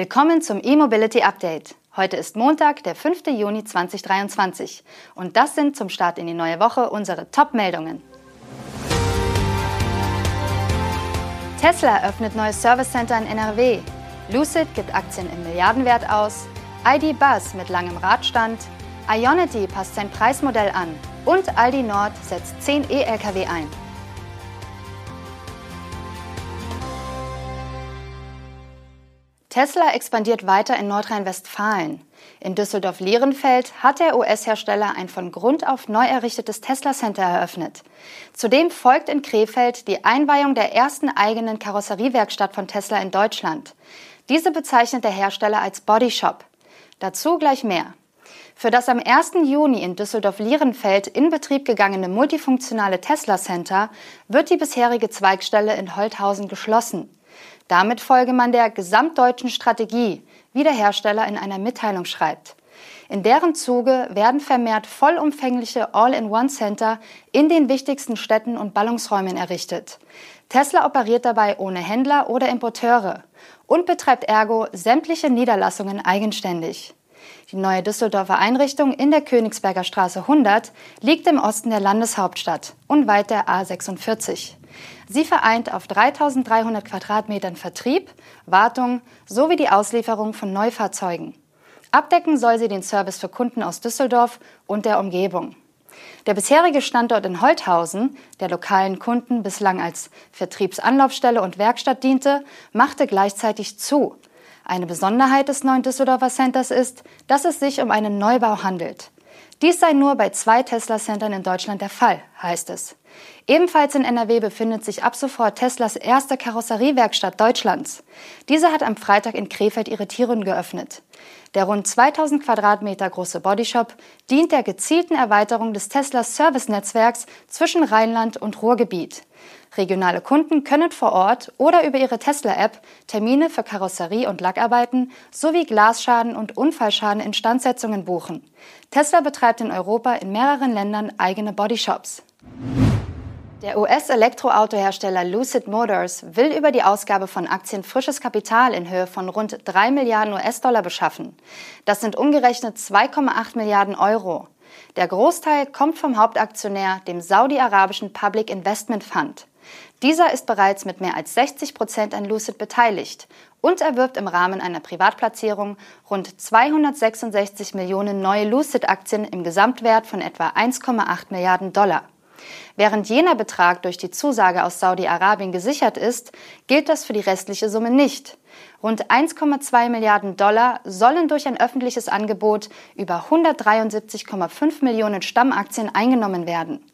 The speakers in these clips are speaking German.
Willkommen zum E-Mobility Update. Heute ist Montag, der 5. Juni 2023 und das sind zum Start in die neue Woche unsere Top-Meldungen. Tesla eröffnet neues Service Center in NRW. Lucid gibt Aktien im Milliardenwert aus. ID Buzz mit langem Radstand. Ionity passt sein Preismodell an. Und Aldi Nord setzt 10 E-Lkw ein. Tesla expandiert weiter in Nordrhein-Westfalen. In Düsseldorf-Lierenfeld hat der US-Hersteller ein von Grund auf neu errichtetes Tesla-Center eröffnet. Zudem folgt in Krefeld die Einweihung der ersten eigenen Karosseriewerkstatt von Tesla in Deutschland. Diese bezeichnet der Hersteller als Bodyshop. Dazu gleich mehr. Für das am 1. Juni in Düsseldorf-Lierenfeld in Betrieb gegangene multifunktionale Tesla Center wird die bisherige Zweigstelle in Holthausen geschlossen. Damit folge man der gesamtdeutschen Strategie, wie der Hersteller in einer Mitteilung schreibt. In deren Zuge werden vermehrt vollumfängliche All-in-One-Center in den wichtigsten Städten und Ballungsräumen errichtet. Tesla operiert dabei ohne Händler oder Importeure und betreibt ergo sämtliche Niederlassungen eigenständig. Die neue Düsseldorfer Einrichtung in der Königsberger Straße 100 liegt im Osten der Landeshauptstadt, unweit der A46. Sie vereint auf 3300 Quadratmetern Vertrieb, Wartung sowie die Auslieferung von Neufahrzeugen. Abdecken soll sie den Service für Kunden aus Düsseldorf und der Umgebung. Der bisherige Standort in Holthausen, der lokalen Kunden bislang als Vertriebsanlaufstelle und Werkstatt diente, machte gleichzeitig zu. Eine Besonderheit des neuen Düsseldorfer Centers ist, dass es sich um einen Neubau handelt. Dies sei nur bei zwei Tesla-Centern in Deutschland der Fall, heißt es. Ebenfalls in NRW befindet sich ab sofort Teslas erste Karosseriewerkstatt Deutschlands. Diese hat am Freitag in Krefeld ihre Türen geöffnet. Der rund 2000 Quadratmeter große Bodyshop dient der gezielten Erweiterung des Tesla Service-Netzwerks zwischen Rheinland und Ruhrgebiet. Regionale Kunden können vor Ort oder über ihre Tesla-App Termine für Karosserie- und Lackarbeiten sowie Glasschaden- und Unfallschaden-Instandsetzungen buchen. Tesla betreibt in Europa in mehreren Ländern eigene Bodyshops. Der US-Elektroautohersteller Lucid Motors will über die Ausgabe von Aktien frisches Kapital in Höhe von rund 3 Milliarden US-Dollar beschaffen. Das sind umgerechnet 2,8 Milliarden Euro. Der Großteil kommt vom Hauptaktionär, dem saudi-arabischen Public Investment Fund. Dieser ist bereits mit mehr als 60 Prozent an Lucid beteiligt und erwirbt im Rahmen einer Privatplatzierung rund 266 Millionen neue Lucid-Aktien im Gesamtwert von etwa 1,8 Milliarden Dollar. Während jener Betrag durch die Zusage aus Saudi-Arabien gesichert ist, gilt das für die restliche Summe nicht. Rund 1,2 Milliarden Dollar sollen durch ein öffentliches Angebot über 173,5 Millionen Stammaktien eingenommen werden.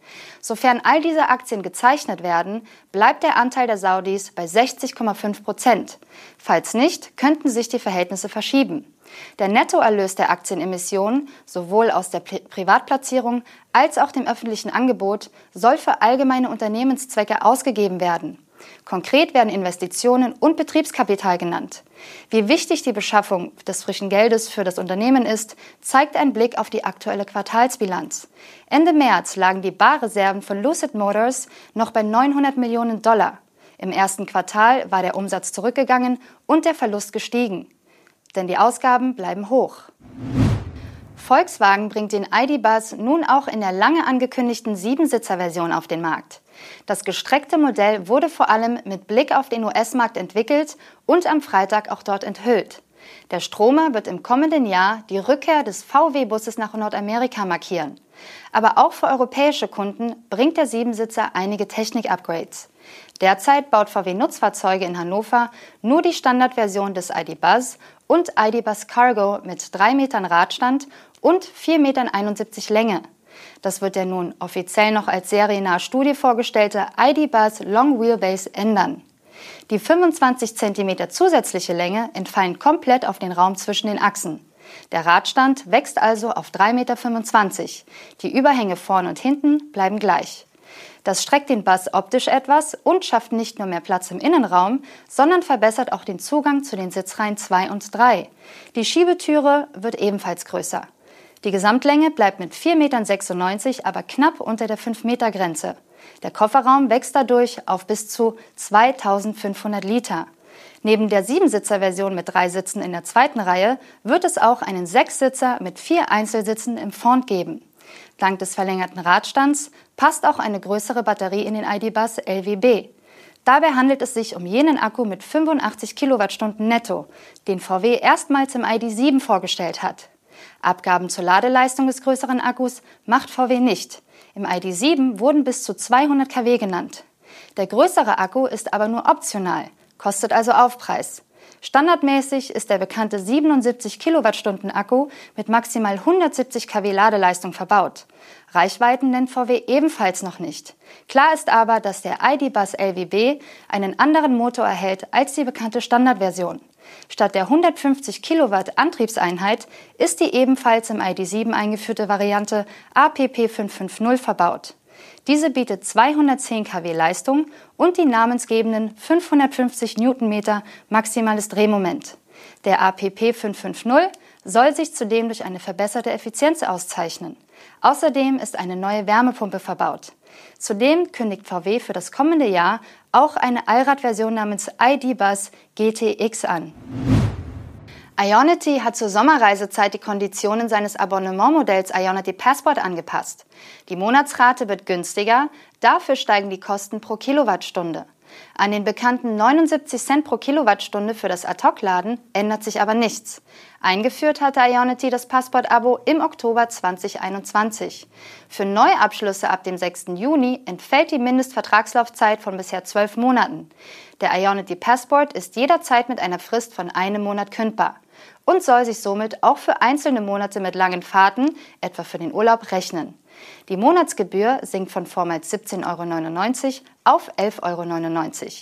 Sofern all diese Aktien gezeichnet werden, bleibt der Anteil der Saudis bei 60,5 Prozent. Falls nicht, könnten sich die Verhältnisse verschieben. Der Nettoerlös der Aktienemission, sowohl aus der Privatplatzierung als auch dem öffentlichen Angebot, soll für allgemeine Unternehmenszwecke ausgegeben werden. Konkret werden Investitionen und Betriebskapital genannt. Wie wichtig die Beschaffung des frischen Geldes für das Unternehmen ist, zeigt ein Blick auf die aktuelle Quartalsbilanz. Ende März lagen die Barreserven von Lucid Motors noch bei 900 Millionen Dollar. Im ersten Quartal war der Umsatz zurückgegangen und der Verlust gestiegen denn die Ausgaben bleiben hoch. Volkswagen bringt den ID-Buzz nun auch in der lange angekündigten Siebensitzer-Version auf den Markt. Das gestreckte Modell wurde vor allem mit Blick auf den US-Markt entwickelt und am Freitag auch dort enthüllt. Der Stromer wird im kommenden Jahr die Rückkehr des VW-Busses nach Nordamerika markieren. Aber auch für europäische Kunden bringt der Siebensitzer einige Technik-Upgrades. Derzeit baut VW Nutzfahrzeuge in Hannover nur die Standardversion des ID Buzz und ID Buzz Cargo mit 3 Metern Radstand und 4,71 Metern Länge. Das wird der nun offiziell noch als seriennahe Studie vorgestellte ID Buzz Long Wheelbase ändern. Die 25 cm zusätzliche Länge entfallen komplett auf den Raum zwischen den Achsen. Der Radstand wächst also auf 3,25 Meter. Die Überhänge vorn und hinten bleiben gleich. Das streckt den Bass optisch etwas und schafft nicht nur mehr Platz im Innenraum, sondern verbessert auch den Zugang zu den Sitzreihen 2 und 3. Die Schiebetüre wird ebenfalls größer. Die Gesamtlänge bleibt mit 4,96 Meter aber knapp unter der 5-Meter-Grenze. Der Kofferraum wächst dadurch auf bis zu 2500 Liter. Neben der Siebensitzer-Version mit drei Sitzen in der zweiten Reihe wird es auch einen Sechssitzer mit vier Einzelsitzen im Front geben. Dank des verlängerten Radstands passt auch eine größere Batterie in den ID-Bus LWB. Dabei handelt es sich um jenen Akku mit 85 Kilowattstunden netto, den VW erstmals im ID.7 vorgestellt hat. Abgaben zur Ladeleistung des größeren Akkus macht VW nicht. Im ID.7 wurden bis zu 200 kW genannt. Der größere Akku ist aber nur optional, kostet also Aufpreis. Standardmäßig ist der bekannte 77 Kilowattstunden Akku mit maximal 170 kW Ladeleistung verbaut. Reichweiten nennt VW ebenfalls noch nicht. Klar ist aber, dass der ID-Bus LWB einen anderen Motor erhält als die bekannte Standardversion. Statt der 150 Kilowatt Antriebseinheit ist die ebenfalls im ID7 eingeführte Variante APP 550 verbaut. Diese bietet 210 kW Leistung und die namensgebenden 550 Newtonmeter maximales Drehmoment. Der APP 550 soll sich zudem durch eine verbesserte Effizienz auszeichnen. Außerdem ist eine neue Wärmepumpe verbaut. Zudem kündigt VW für das kommende Jahr auch eine Allradversion namens ID-Bus GTX an. Ionity hat zur Sommerreisezeit die Konditionen seines Abonnementmodells Ionity Passport angepasst. Die Monatsrate wird günstiger, dafür steigen die Kosten pro Kilowattstunde. An den bekannten 79 Cent pro Kilowattstunde für das Ad-Hoc-Laden ändert sich aber nichts. Eingeführt hatte Ionity das Passport-Abo im Oktober 2021. Für Neuabschlüsse ab dem 6. Juni entfällt die Mindestvertragslaufzeit von bisher zwölf Monaten. Der Ionity Passport ist jederzeit mit einer Frist von einem Monat kündbar und soll sich somit auch für einzelne Monate mit langen Fahrten, etwa für den Urlaub, rechnen. Die Monatsgebühr sinkt von vormals 17,99 Euro auf 11,99 Euro.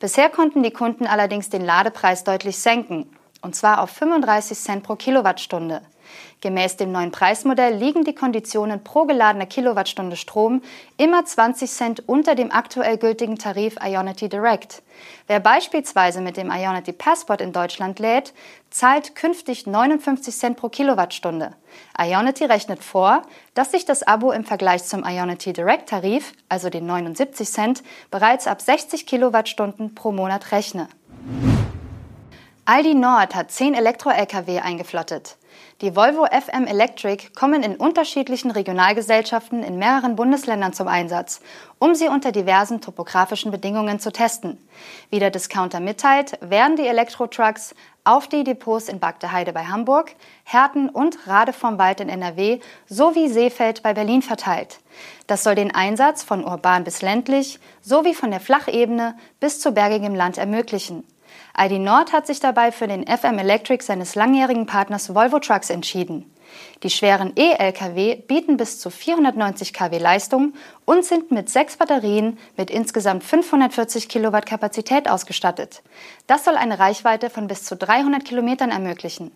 Bisher konnten die Kunden allerdings den Ladepreis deutlich senken, und zwar auf 35 Cent pro Kilowattstunde. Gemäß dem neuen Preismodell liegen die Konditionen pro geladener Kilowattstunde Strom immer 20 Cent unter dem aktuell gültigen Tarif Ionity Direct. Wer beispielsweise mit dem Ionity Passport in Deutschland lädt, zahlt künftig 59 Cent pro Kilowattstunde. Ionity rechnet vor, dass sich das Abo im Vergleich zum Ionity Direct Tarif, also den 79 Cent, bereits ab 60 Kilowattstunden pro Monat rechne. Aldi Nord hat 10 Elektro-Lkw eingeflottet. Die Volvo FM Electric kommen in unterschiedlichen Regionalgesellschaften in mehreren Bundesländern zum Einsatz, um sie unter diversen topografischen Bedingungen zu testen. Wie der Discounter mitteilt, werden die Elektro-Trucks auf die Depots in Bagdeheide bei Hamburg, Herten und Rade vom Wald in NRW sowie Seefeld bei Berlin verteilt. Das soll den Einsatz von urban bis ländlich sowie von der Flachebene bis zu bergigem Land ermöglichen. ID Nord hat sich dabei für den FM Electric seines langjährigen Partners Volvo Trucks entschieden. Die schweren E-Lkw bieten bis zu 490 kW Leistung und sind mit sechs Batterien mit insgesamt 540 Kilowatt Kapazität ausgestattet. Das soll eine Reichweite von bis zu 300 Kilometern ermöglichen.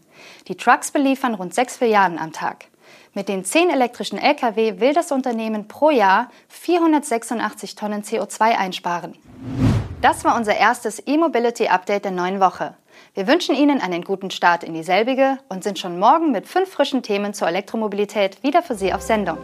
Die Trucks beliefern rund sechs Filialen am Tag. Mit den zehn elektrischen Lkw will das Unternehmen pro Jahr 486 Tonnen CO2 einsparen. Das war unser erstes E-Mobility-Update der neuen Woche. Wir wünschen Ihnen einen guten Start in dieselbige und sind schon morgen mit fünf frischen Themen zur Elektromobilität wieder für Sie auf Sendung.